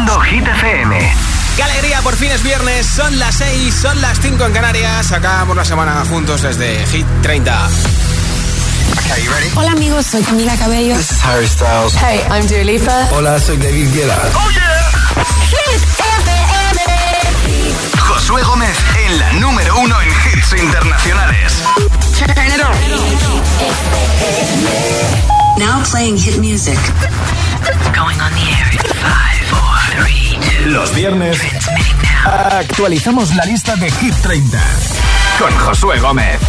Reproduciendo Hit FM. ¡Qué alegría! Por fin es viernes, son las 6, son las 5 en Canarias. Acabamos la semana juntos desde Hit 30. Okay, you ready? Hola amigos, soy Camila Cabello. This is Harry Styles. Hey, I'm Dua Lipa. Hola, soy David Guetta. ¡Oh, yeah! Hit FM. Josué Gómez en la número uno en hits internacionales. Turn it on. Now playing hit music. Going on the air in five, four, three, two. Los viernes actualizamos la lista de Hit 30 con Josué Gómez.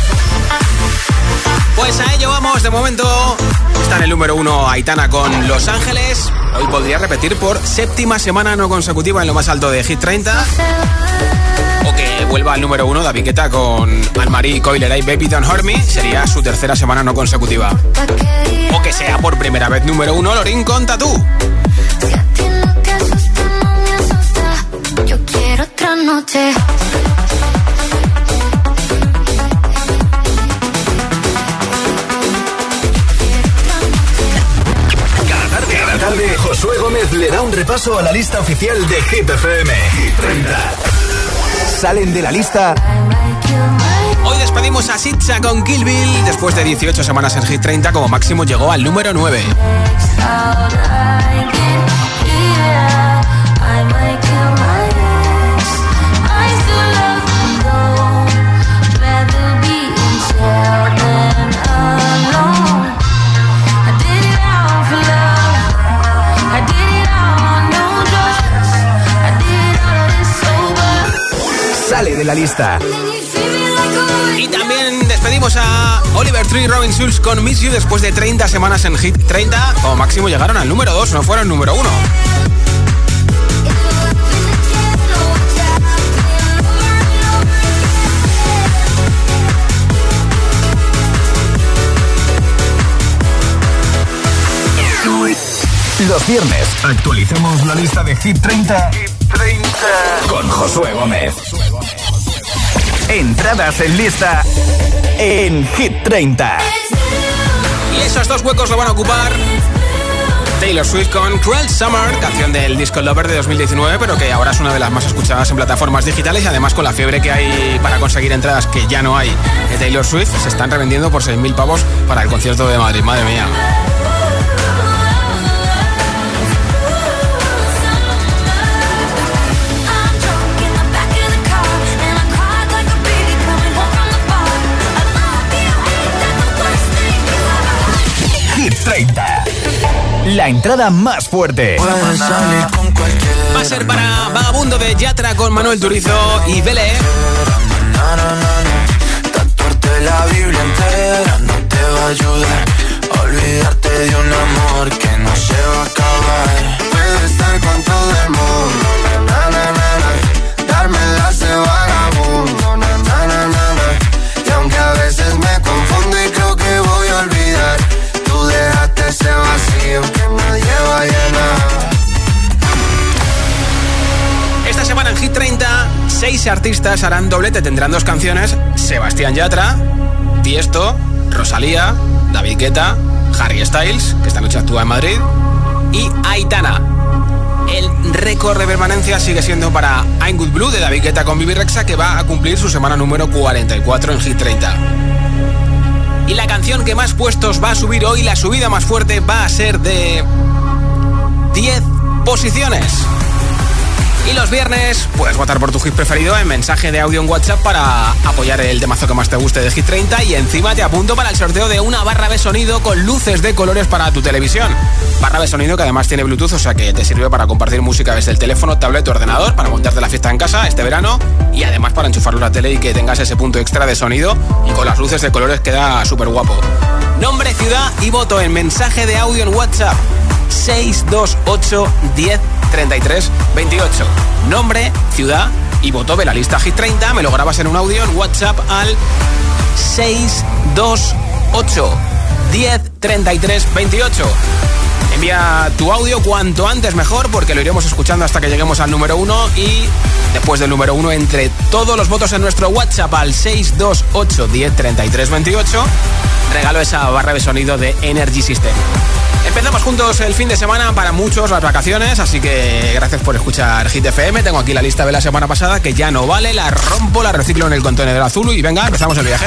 Pues a ello vamos, de momento está en el número uno Aitana con Los Ángeles. Hoy podría repetir por séptima semana no consecutiva en lo más alto de Hit 30. Vuelva al número uno David Guetta con Anne-Marie Coiler y Baby Don't Hurt Me. Sería su tercera semana no consecutiva. O que sea por primera vez número uno Lorin con Tatú. Yo quiero otra noche. Cada tarde, cada tarde, Josué Gómez le da un repaso a la lista oficial de Hit FM. Hit 30. Salen de la lista Hoy despedimos a Sitcha con Kill Bill. Después de 18 semanas en Hit 30, como máximo llegó al número 9. De la lista. Y también despedimos a Oliver Tree y Robin Schulz con Miss You después de 30 semanas en Hit 30. Como máximo llegaron al número 2, no fueron número 1. Los viernes actualicemos la lista de Hit 30, con Josué Gómez. Entradas en lista en Hit 30. Y esos dos huecos lo van a ocupar Taylor Swift con Cruel Summer, canción del Disco Lover de 2019, pero que ahora es una de las más escuchadas en plataformas digitales y además con la fiebre que hay para conseguir entradas que ya no hay de Taylor Swift, se están revendiendo por 6.000 pavos para el concierto de Madrid. Madre mía. 30. La entrada más fuerte. Va a ser para Vagabundo de Yatra con Manuel Turizo y na. Tatuarte la Biblia entera no te va a ayudar. Olvidarte de un amor que no se va a acabar. Puedes estar con todo el mundo. Na, na, na, na. Hit 30, seis artistas harán doblete, tendrán dos canciones. Sebastián Yatra, Tiesto, Rosalía, David Guetta, Harry Styles, que esta noche actúa en Madrid, y Aitana. El récord de permanencia sigue siendo para I'm Good Blue de David Guetta con Bibi Rexa, que va a cumplir su semana número 44 en Hit 30. Y la canción que más puestos va a subir hoy, la subida más fuerte, va a ser de 10 posiciones. Y los viernes puedes votar por tu hit preferido en mensaje de audio en WhatsApp para apoyar el temazo que más te guste de Hit 30 y encima te apunto para el sorteo de una barra de sonido con luces de colores para tu televisión. Barra de sonido que además tiene Bluetooth, o sea que te sirve para compartir música desde el teléfono, tablet o ordenador, para montarte la fiesta en casa este verano y además para enchufarlo a la tele y que tengas ese punto extra de sonido y con las luces de colores queda súper guapo. Nombre, ciudad y voto en mensaje de audio en WhatsApp 628 10 33 28. Nombre, ciudad y voto de la lista Hit 30. Me lo grabas en un audio en WhatsApp al 628 10 33 28. Tu audio cuanto antes mejor porque lo iremos escuchando hasta que lleguemos al número uno y después del número uno entre todos los votos en nuestro WhatsApp al 628 10 28 regalo esa barra de sonido de Energy System. Empezamos juntos el fin de semana, para muchos las vacaciones, así que gracias por escuchar Hit FM. Tengo aquí la lista de la semana pasada que ya no vale, la rompo, la reciclo en el contenedor azul y venga, empezamos el viaje.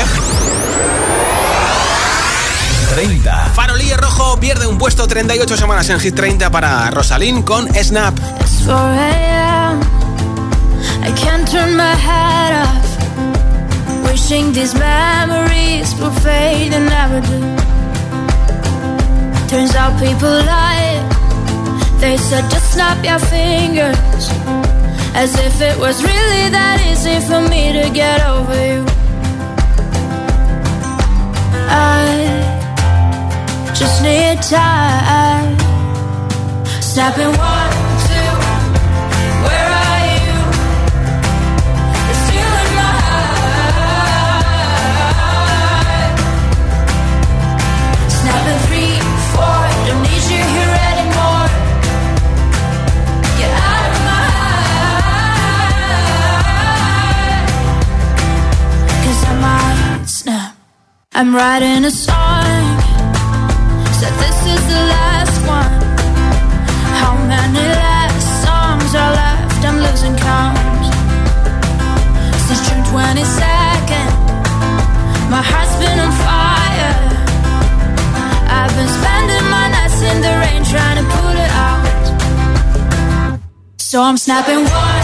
30. Farolillo rojo pierde un puesto 38 semanas en Hit 30 para Rosalind con Snap. It's 4 a.m. I can't turn my head off. Wishing these memories will fade and never do. Turns out people lie. They said just snap your fingers. As if it was really that easy for me to get over you. Heart. Cause I might snap. I'm writing a song. So I'm snapping one,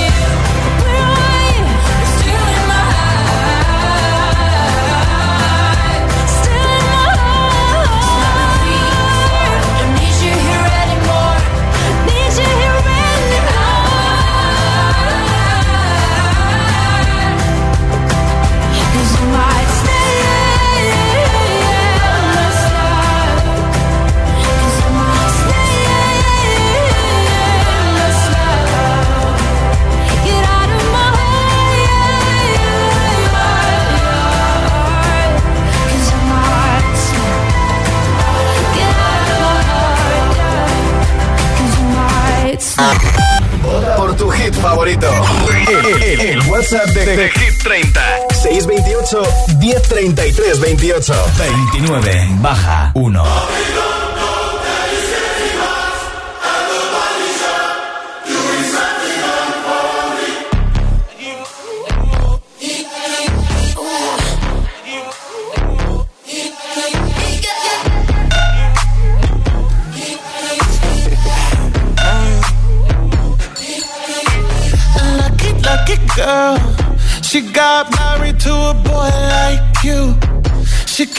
1033 28. 29. Baja 1.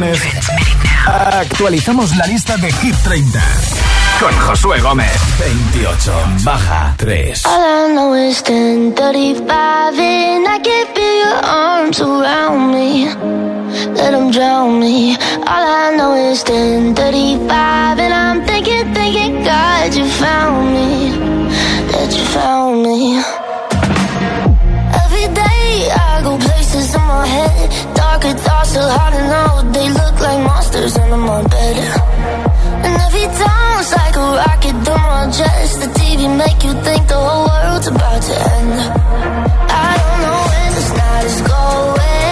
viernes actualizamos la lista de Hit 30 con Josué Gómez. 28 baja 3. All I know is 10:35 and I can feel your arms around me. Let them drown me. All I know is 10:35 and I'm thinking, thinking, God, you found me. That you found me. Every day I go places in my head. pocket are still hiding out They look like monsters under my bed. And every time it's like a rocket through my chest The TV make you think the whole world's about to end. I don't know when this night is going.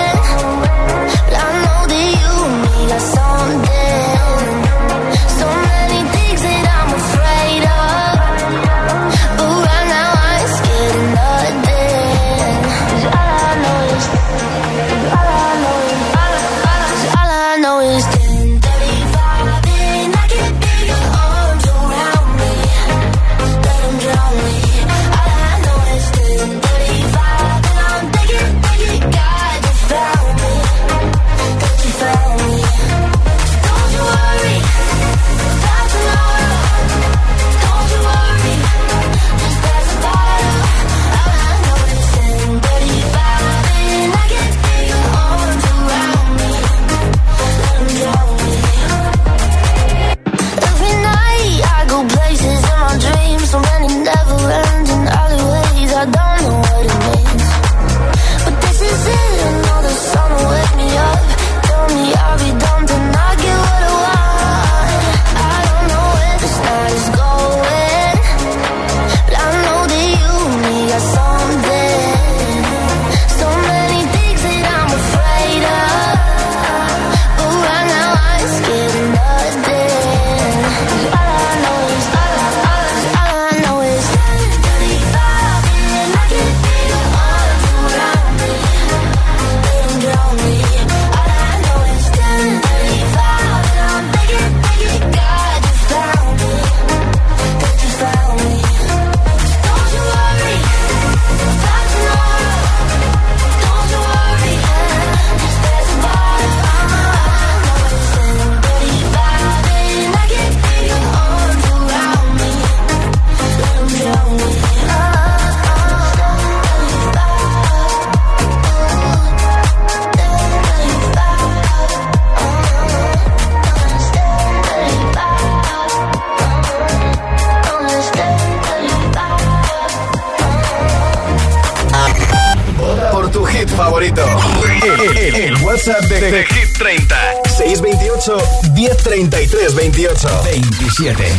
3328 27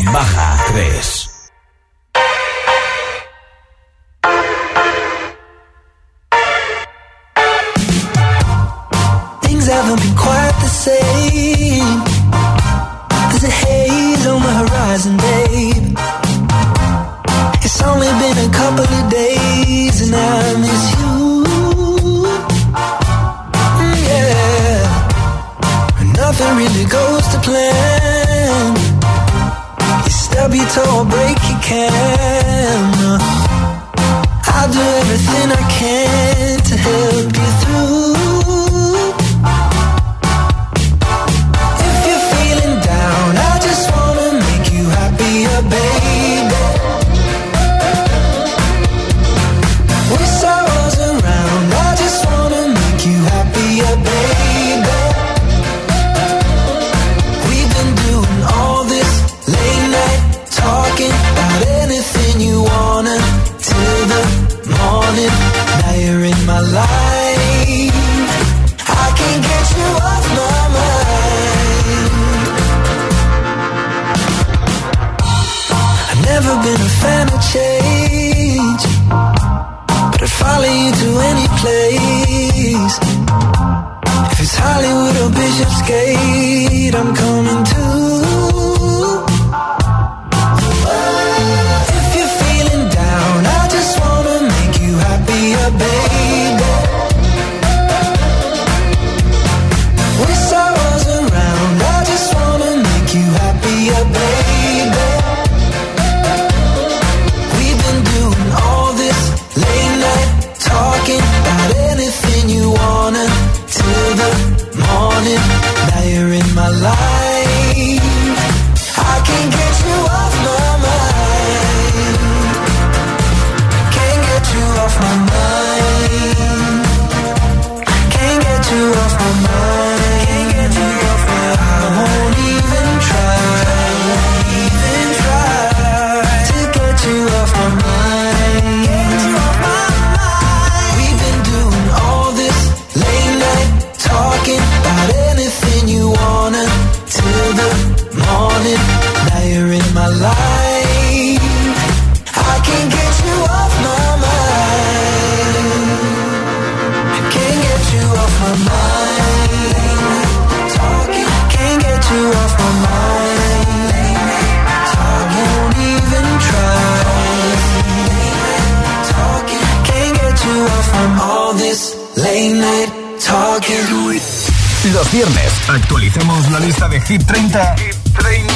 Gómez. Actualicemos la lista de Hit 30, Hit 30.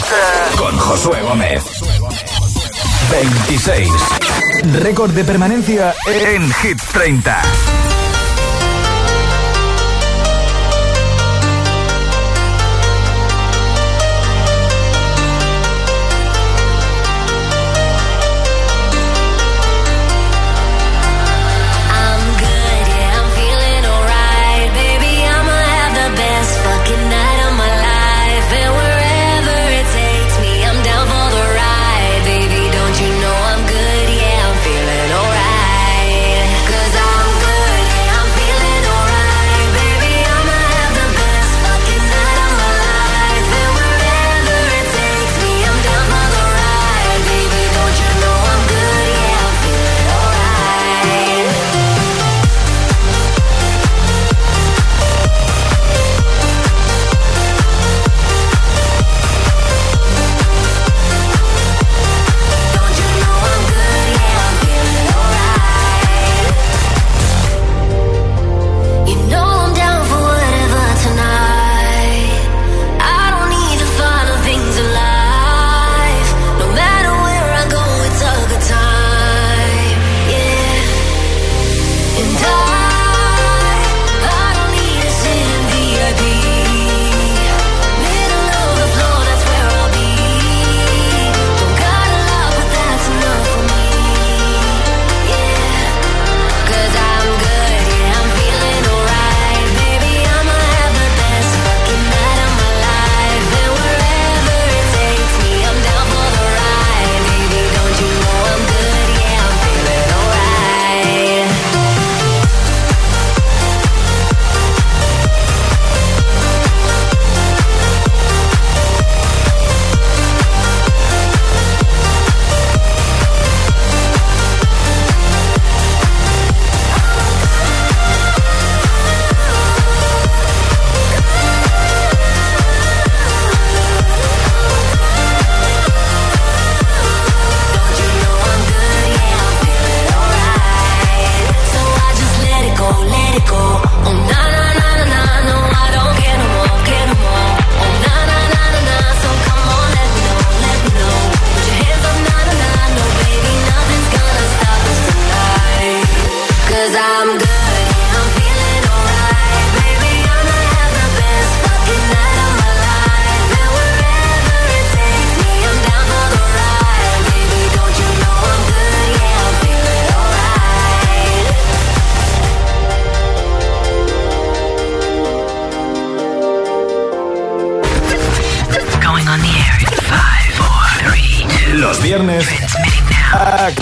con Josué Gómez. 26. Récord de permanencia en Hit 30.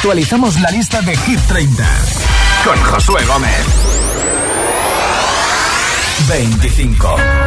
actualizamos la lista de Hit 30 con Josué Gómez. 25.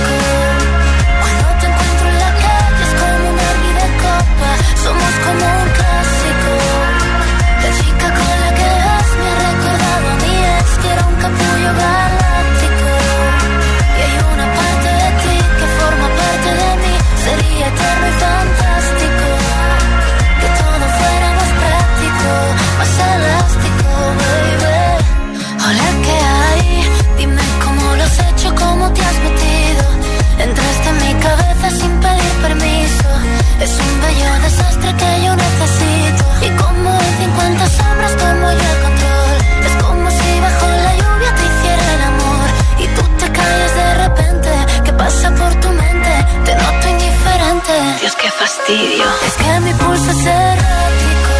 desastre que yo necesito. Y como en 50 sombras tomo yo el control. Es como si bajo la lluvia te hiciera el amor. Y tú te calles de repente. ¿Qué pasa por tu mente? Te noto indiferente. Dios, qué fastidio. Es que mi pulso es errático.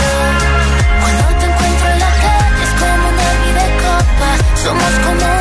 Cuando te encuentro en la calle es como una vida de copa. Somos como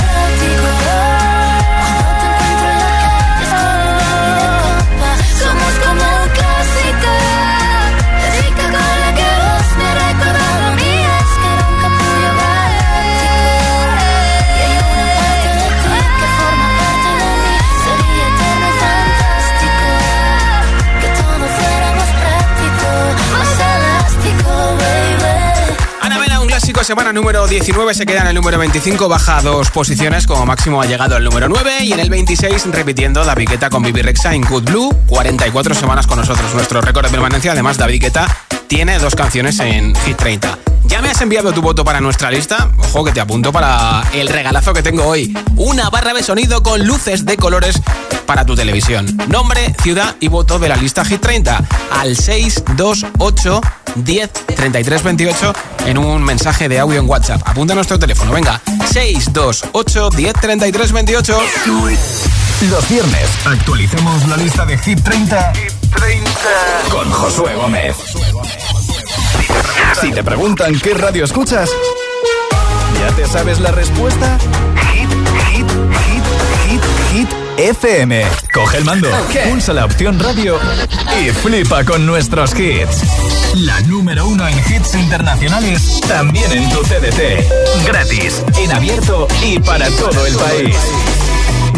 semana número 19, se queda en el número 25, baja dos posiciones, como máximo ha llegado al número 9 y en el 26 repitiendo David Guetta con Bibi Rexa en Good Blue, 44 semanas con nosotros, nuestro récord de permanencia, además David Guetta tiene dos canciones en Hit 30. ¿Ya me has enviado tu voto para nuestra lista? Ojo que te apunto para el regalazo que tengo hoy. Una barra de sonido con luces de colores para tu televisión. Nombre, ciudad y voto de la lista Hit 30 al 628 10 33 28 en un mensaje de audio en WhatsApp. Apunta a nuestro teléfono, venga. 628 10 33 28. Los viernes actualicemos la lista de Hit 30, con Josué Gómez. Si te preguntan qué radio escuchas, ¿ya te sabes la respuesta? Hit, hit, hit, hit, hit. FM. Coge el mando, pulsa la opción radio y flipa con nuestros hits. La número uno en hits internacionales, también en tu TDT. Gratis, en abierto y para todo el país.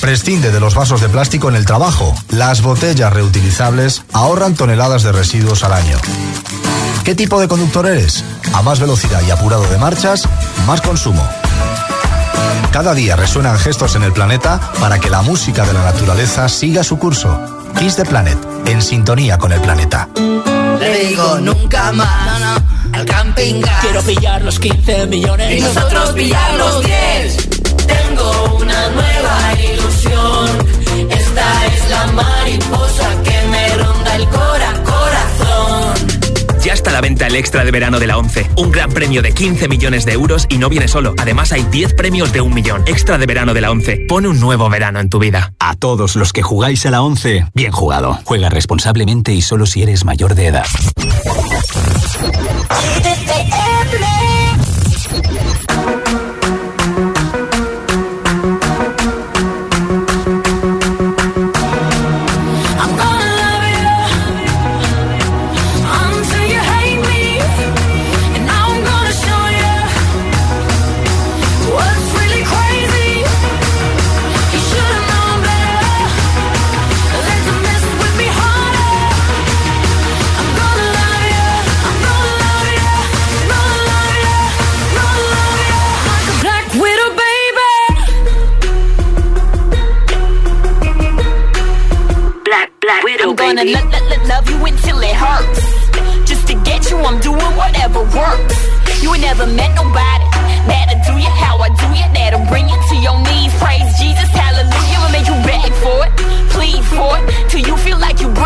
Prescinde de los vasos de plástico en el trabajo. Las botellas reutilizables ahorran toneladas de residuos al año. ¿Qué tipo de conductor eres? A más velocidad y apurado de marchas, más consumo. Cada día resuenan gestos en el planeta para que la música de la naturaleza siga su curso. Kiss the Planet, en sintonía con el planeta. Le digo nunca más al camping gas. Quiero pillar los 15 millones y nosotros pillar los 10. Tengo una nueva ilusión. Esta es la mariposa que me ronda el cora corazón. Ya está a la venta el extra de verano de la 11. Un gran premio de 15 millones de euros y no viene solo. Además hay 10 premios de un millón. Extra de verano de la 11. Pone un nuevo verano en tu vida. A todos los que jugáis a la 11, bien jugado. Juega responsablemente y solo si eres mayor de edad. I'm gonna lo- lo- lo- love you until it hurts. Just to get you, I'm doing whatever works. You ain't never met nobody that'll do you how I do you. That'll bring you to your knees. Praise Jesus, hallelujah. I'll make you beg for it, plead for it,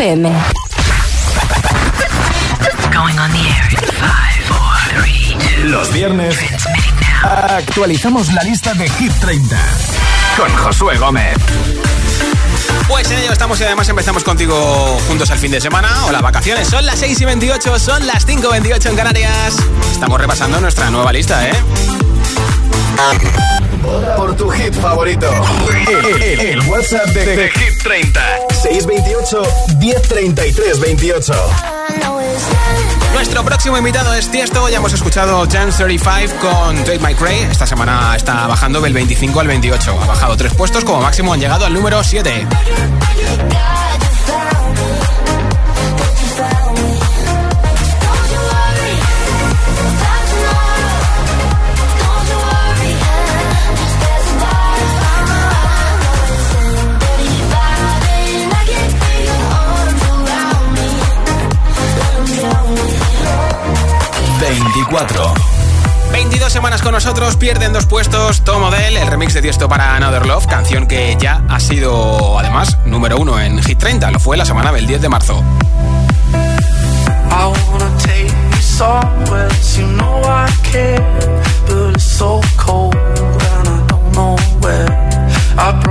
FM. Going on the air in five, four, three, two. Los viernes actualizamos la lista de Hit 30 con Josué Gómez. Pues en ello estamos y además empezamos contigo juntos al fin de semana o las vacaciones. Son las 6 y 28, son las 5 y 28 en Canarias. Estamos repasando nuestra nueva lista, ¿eh? Por tu hit favorito. El, el- el WhatsApp de, de Hit 30. 628 1033 28. Nuestro próximo invitado es Tiesto. Ya hemos escuchado Chance 35 con Tate My Cray. Esta semana está bajando del 25 al 28. Ha bajado tres puestos, como máximo han llegado al número 7. Nosotros, pierden dos puestos. Tom Odell, el remix de Tiesto para Another Love, canción que ya ha sido, además, número uno en Hit 30. Lo fue la semana del 10 de marzo. I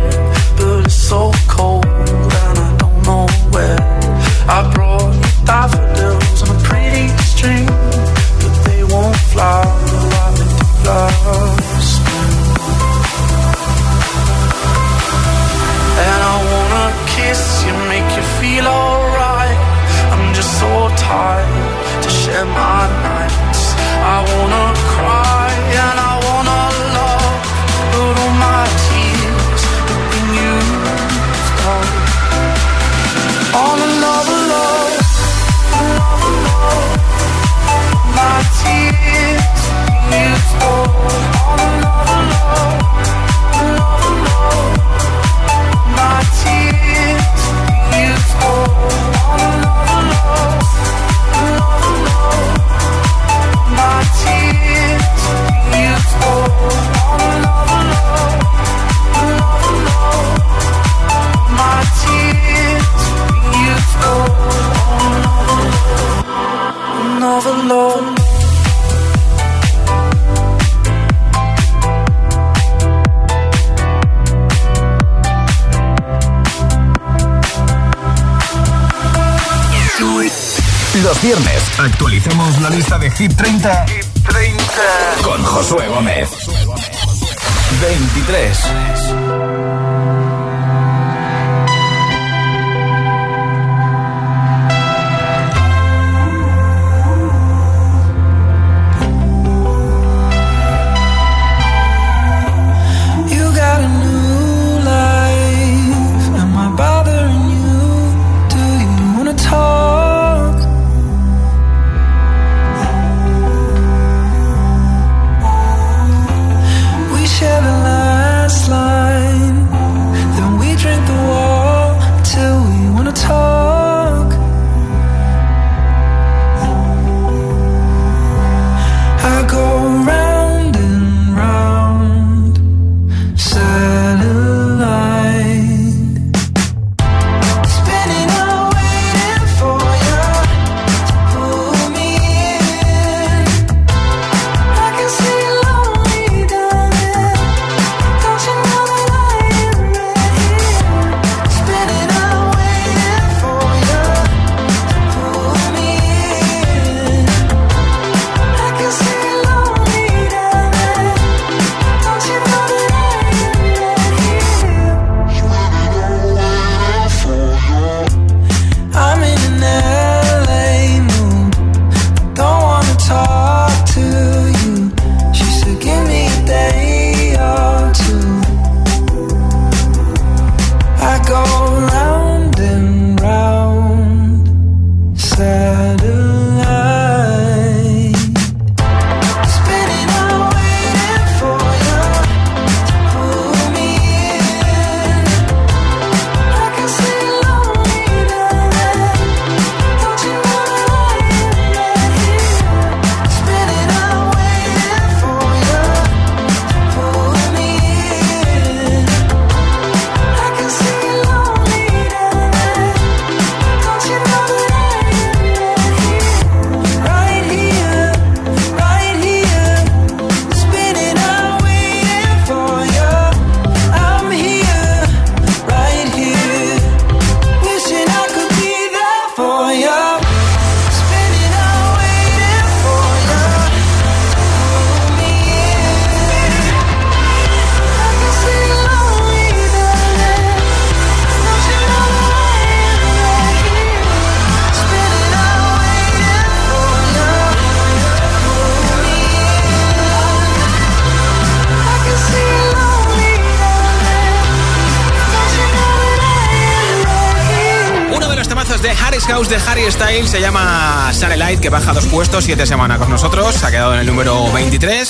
Harry Styles se llama Light, que baja dos puestos, siete semanas con nosotros. Ha quedado en el número 23.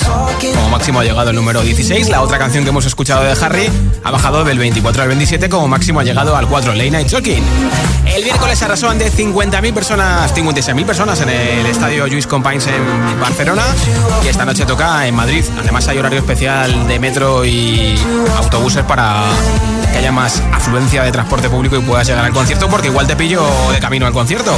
Como máximo ha llegado el número 16. La otra canción que hemos escuchado de Harry ha bajado del 24 al 27. Como máximo ha llegado al 4, Late Night Talking. El miércoles arrasó de 50.000 personas, 56.000 personas en el estadio Luis Companys en Barcelona. Y esta noche toca en Madrid. Además, hay horario especial de metro y autobuses para que haya más afluencia de transporte público y puedas llegar al concierto, porque igual te pillo de camino al concierto.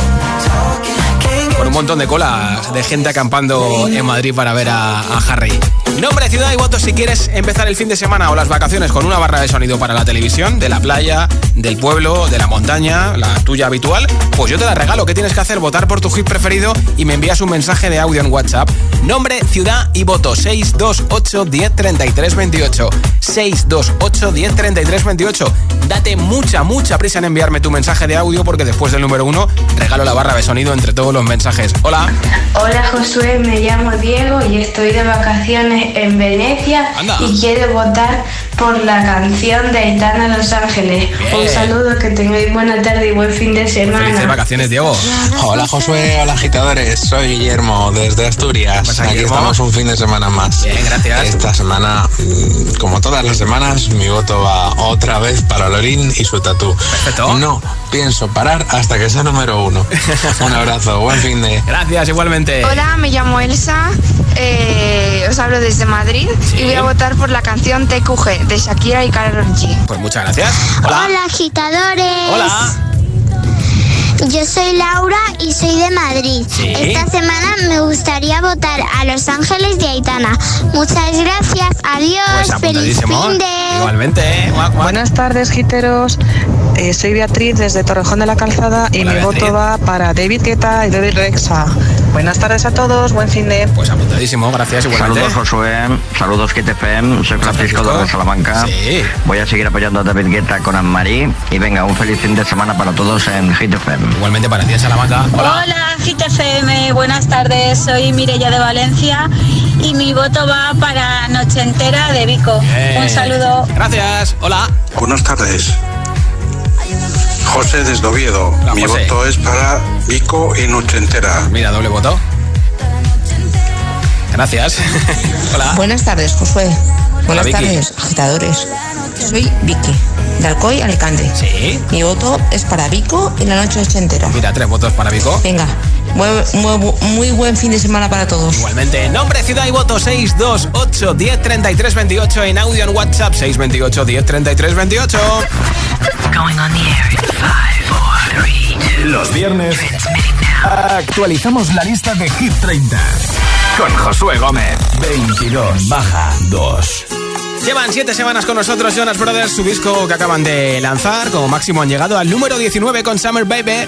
Con un montón de colas de gente acampando en Madrid para ver a, Harry. Nombre, ciudad y votos si quieres empezar el fin de semana o las vacaciones con una barra de sonido para la televisión, de la playa, del pueblo, de la montaña, la tuya habitual, pues yo te la regalo. ¿Qué tienes que hacer? Votar por tu hit preferido y me envías un mensaje de audio en WhatsApp. Nombre, ciudad y voto 628 10 28. 628 10 28. Date mucha, mucha prisa en enviarme tu mensaje de audio porque después del número uno regalo la barra de sonido entre todos los mensajes. Hola. Hola Josué, me llamo Diego y estoy de vacaciones en Venecia y quiero votar por la canción de Aitana Los Ángeles. Un saludo, que tengáis buena tarde y buen fin de semana. Felices vacaciones, Diego. Hola Josué, hola agitadores, soy Guillermo desde Asturias. Aquí estamos un fin de semana más. Bien, gracias. Esta semana, mm, como todas las semanas, mi voto va otra vez para Lorín y su tatú. Perfecto. No pienso parar hasta que sea número uno. un abrazo, buen fin de. Gracias, igualmente. Hola, me llamo Elsa, eh, os hablo desde Madrid y voy a votar por la canción TQG de Shakira y Karol G. Pues muchas gracias. Hola, agitadores. Hola. Yo soy Laura y soy de Madrid. Esta semana me gustaría votar a Los Ángeles de Aitana. Muchas gracias. Adiós. Pues Feliz fin de. Igualmente, ¿eh? Guac, guac. Buenas tardes, giteros. Eh, soy Beatriz desde Torrejón de la Calzada y Hola, mi Beatriz. voto va para David Guetta y David Rexa. Buenas tardes a todos, buen fin de. Pues apuntadísimo, gracias igualmente. Saludos Josué, saludos Kit FM, soy Francisco de Salamanca. Voy a seguir apoyando a David Guetta con Anne-Marie y venga, un feliz fin de semana para todos en Hit FM. Igualmente para ti, Salamanca. Hola, GTFM, buenas tardes, soy Mirella de Valencia y mi voto va para Noche Entera de Vico. Un saludo. Gracias, hola. Buenas tardes. José desde Oviedo. Hola, Mi José. voto es para Vico y Noche Entera. Mira, doble voto. Gracias. hola. Buenas tardes, Josué. Buenas tardes, agitadores. Soy Vicky, de Alcoy, Alicante. Sí. Mi voto es para Vico y la noche ochentera. Mira, tres votos para Vico. Venga, muy, muy- muy buen fin de semana para todos. Igualmente, nombre, ciudad y voto 628 10 33 28 en audio en WhatsApp 628 10 33 28. Going on the air in five, four, three, two. Los viernes actualizamos la lista de Hit 30 con Josué Gómez. 22 baja 2. Llevan siete semanas con nosotros Jonas Brothers, su disco que acaban de lanzar. Como máximo han llegado al número 19 con Summer Baby.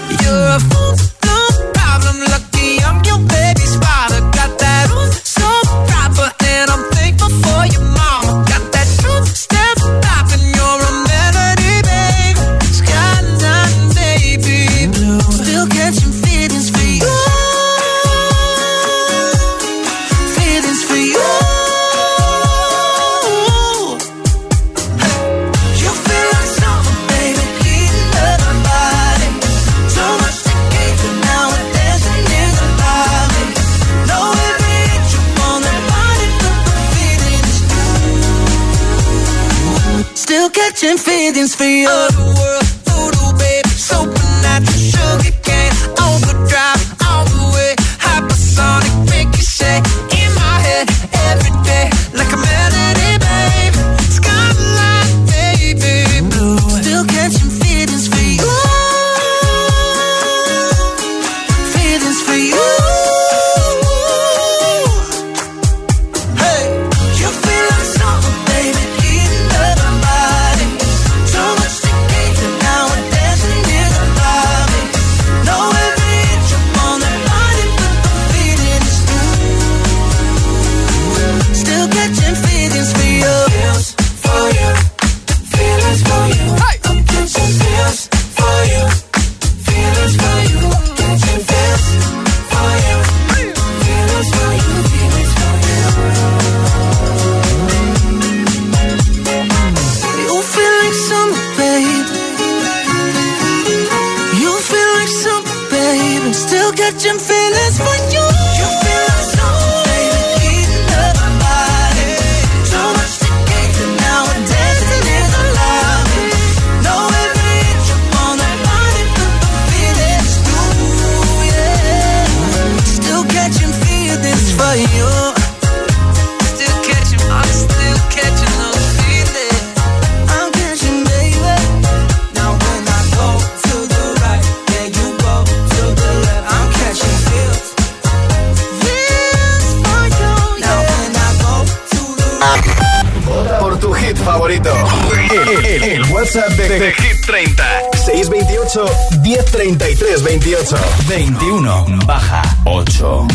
1033 28. 21 baja 8.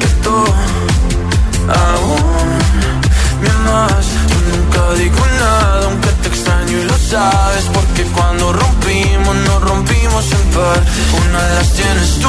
que tú aún me amas. Yo nunca digo nada, aunque te extraño y lo sabes. Porque cuando rompimos, nos rompimos en par. Una de las tienes tú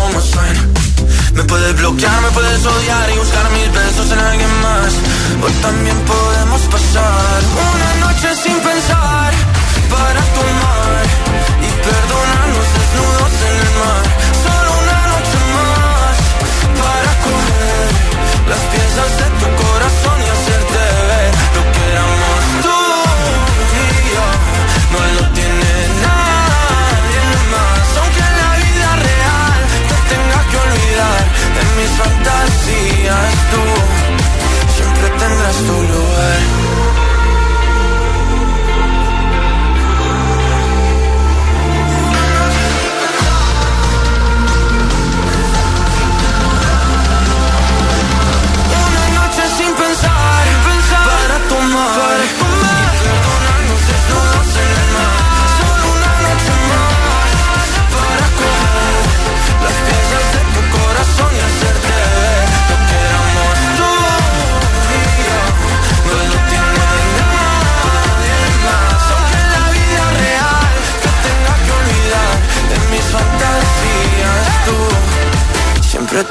puedes odiar y buscar mis besos en alguien más. O también podemos pasar una noche sin pensar para tomar y perdonarnos desnudos en el mar. hasta un lugar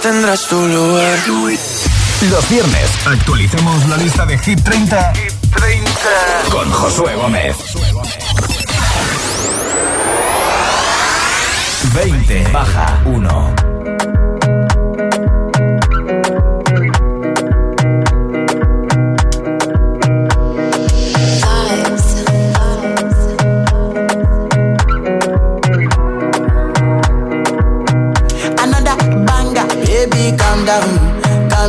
tendrás tu lugar. Los viernes actualicemos la lista de Hit 30, Hit 30. con Josué Gómez. 20 baja 1.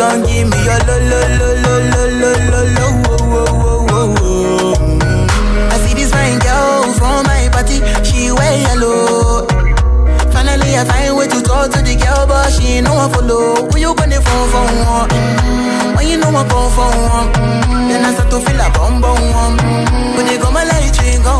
gon' give me I see this fine girl from my party, she wear yellow. Finally, I find way to talk to the girl, but she no one follow. Who you gonna phone for one? When you know I come for then I start to feel a bum bum. When you go my light, go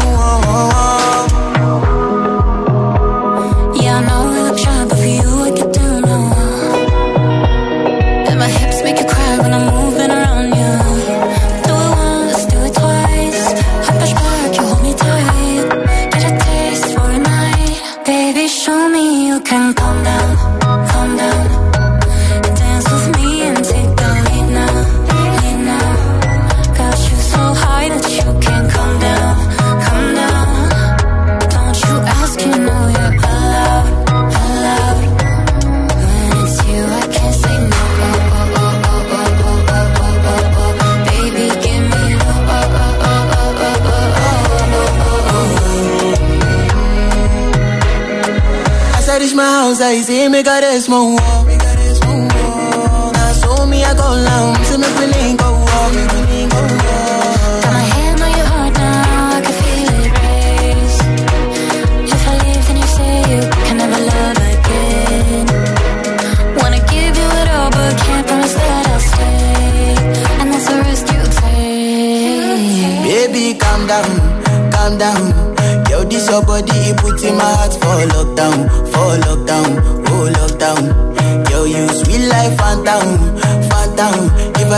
y si me cares. Me cares, moa. Asumía con la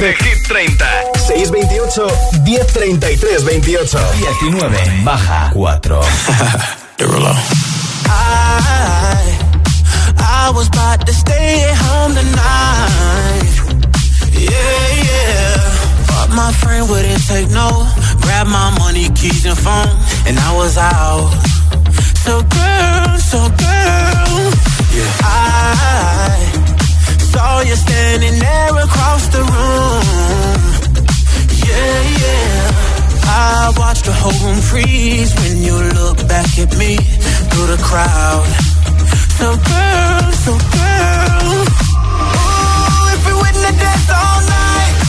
de Hit 30. 628 1033 28. 19 baja 4. I, I was about to stay at home tonight. Yeah, yeah. But my friend wouldn't take no. Grab my money, keys, and phone. And I was out. So girl, so girl. Yeah. I. Oh, saw you standing there across the room. Yeah, yeah. I watched the whole room freeze when you look back at me through the crowd. So girl, so girl. Ooh, if we win the dance all night.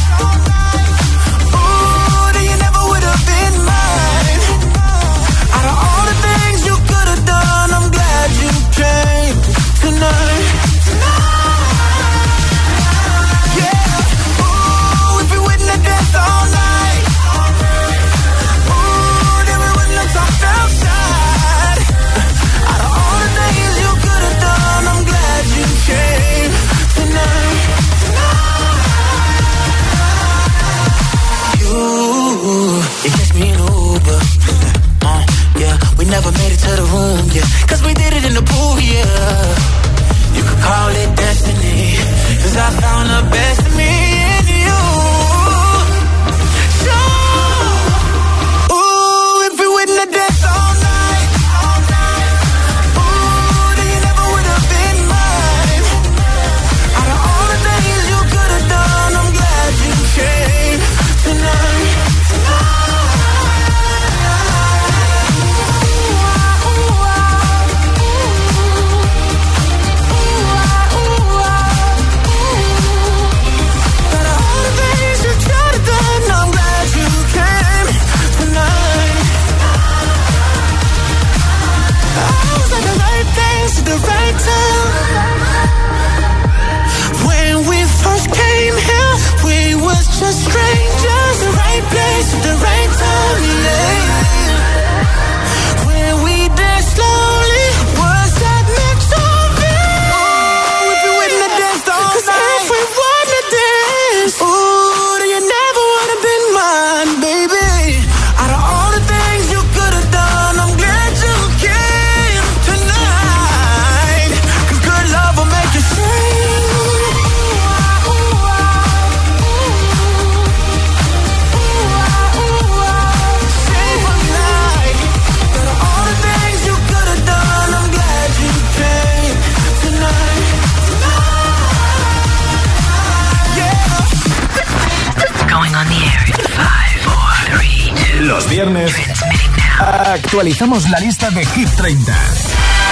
actualizamos la lista de Hit 30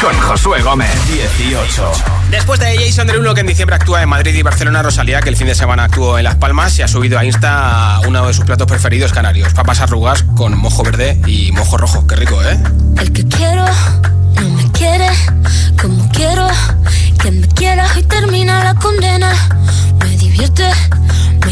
con Josué Gómez. 18. Después de Jason Derulo, que en diciembre actúa en Madrid y Barcelona, Rosalía, que el fin de semana actuó en Las Palmas, y ha subido a Insta a uno de sus platos preferidos canarios, papas arrugas con mojo verde y mojo rojo. Qué rico, ¿eh? El que quiero no me quiere como quiero que me quieras y termina la condena. Me divierte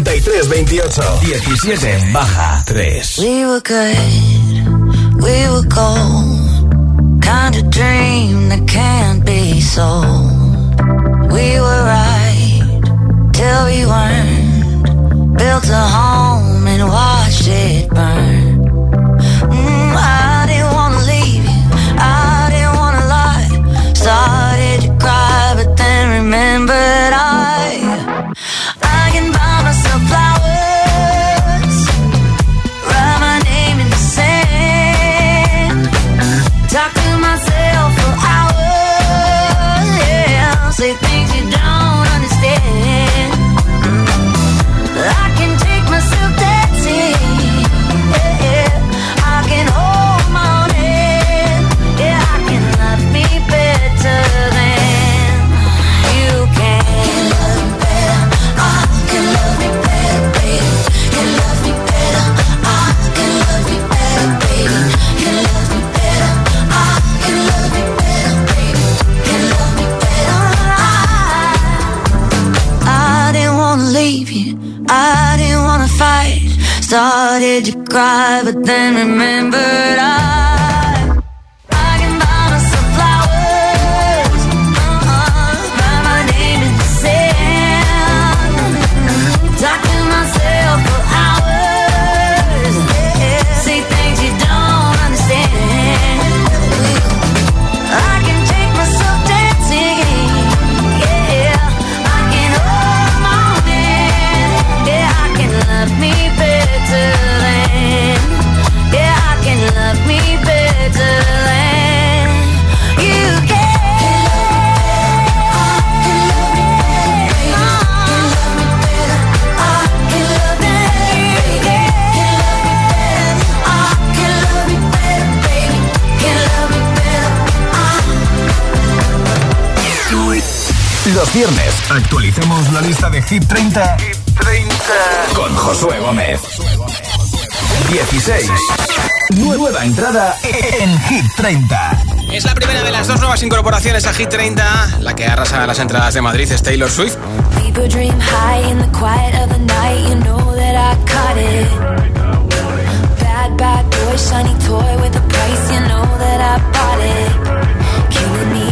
33 28 17 baja 3 We were good, we were cold. Kind of dream that can't be so. Viernes actualizamos la lista de Hit 30, Hit 30. con Josué Gómez. 16. Nueva entrada en Hit 30. Es la primera de las dos nuevas incorporaciones a Hit 30, la que arrasa las entradas de Madrid es Taylor Swift. Bad, bad boy, shiny toy with a price, you know that I bought it. Killing me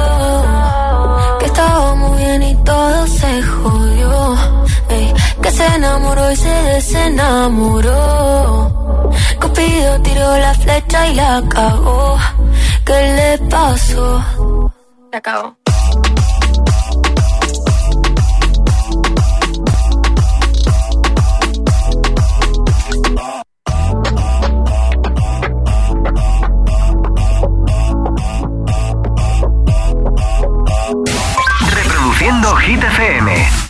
Enamoró y se desenamoró. Cupido tiró la flecha y la cagó. ¿Qué le pasó? Se acabó. Reproduciendo Hit FM.